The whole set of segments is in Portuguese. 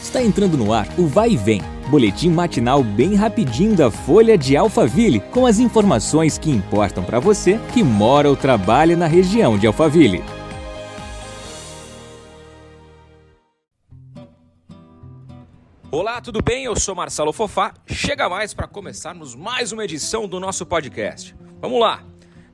Está entrando no ar o Vai e Vem, boletim matinal bem rapidinho da Folha de Alphaville, com as informações que importam para você que mora ou trabalha na região de Alphaville. Olá, tudo bem? Eu sou Marcelo Fofá. Chega mais para começarmos mais uma edição do nosso podcast. Vamos lá!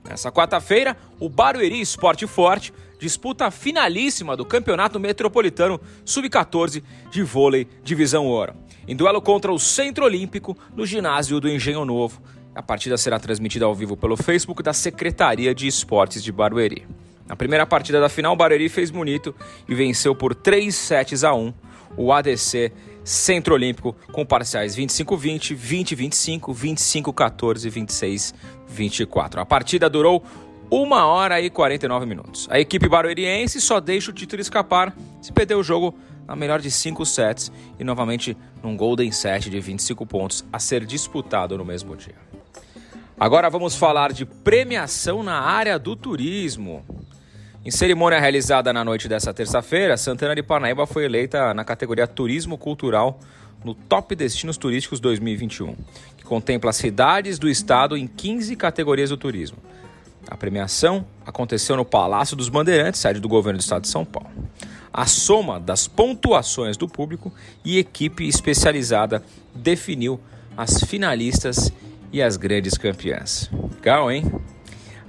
Nessa quarta-feira, o Barueri Esporte Forte disputa finalíssima do Campeonato Metropolitano Sub-14 de vôlei Divisão Ouro, em duelo contra o Centro Olímpico no ginásio do Engenho Novo. A partida será transmitida ao vivo pelo Facebook da Secretaria de Esportes de Barueri. Na primeira partida da final, o Barueri fez bonito e venceu por 3 sets a 1 o ADC Centro Olímpico com parciais 25-20, 20-25, 25-14 e 26-24. A partida durou uma hora e 49 minutos. A equipe barueriense só deixa o título escapar se perder o jogo na melhor de 5 sets e novamente num Golden Set de 25 pontos a ser disputado no mesmo dia. Agora vamos falar de premiação na área do turismo. Em cerimônia realizada na noite dessa terça-feira, Santana de Parnaíba foi eleita na categoria Turismo Cultural no Top Destinos Turísticos 2021, que contempla cidades do estado em 15 categorias do turismo. A premiação aconteceu no Palácio dos Bandeirantes, sede do governo do estado de São Paulo. A soma das pontuações do público e equipe especializada definiu as finalistas e as grandes campeãs. Legal, hein?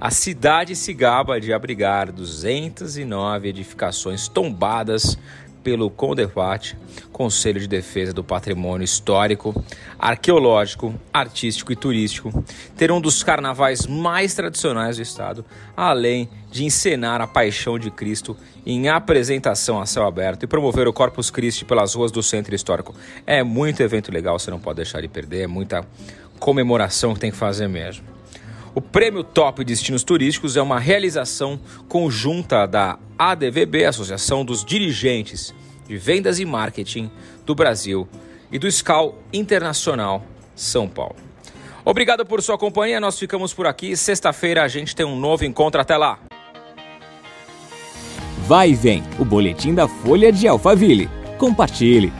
A cidade se gaba de abrigar 209 edificações tombadas pelo CONDEPAT, Conselho de Defesa do Patrimônio Histórico, Arqueológico, Artístico e Turístico, ter um dos carnavais mais tradicionais do estado, além de encenar a Paixão de Cristo em apresentação a céu aberto e promover o Corpus Christi pelas ruas do Centro Histórico. É muito evento legal, você não pode deixar de perder, é muita comemoração que tem que fazer mesmo. O Prêmio Top Destinos Turísticos é uma realização conjunta da ADVB, Associação dos Dirigentes de Vendas e Marketing do Brasil, e do SCAL Internacional São Paulo. Obrigado por sua companhia, nós ficamos por aqui. Sexta-feira a gente tem um novo encontro. Até lá! Vai e vem, o boletim da Folha de Alphaville. Compartilhe.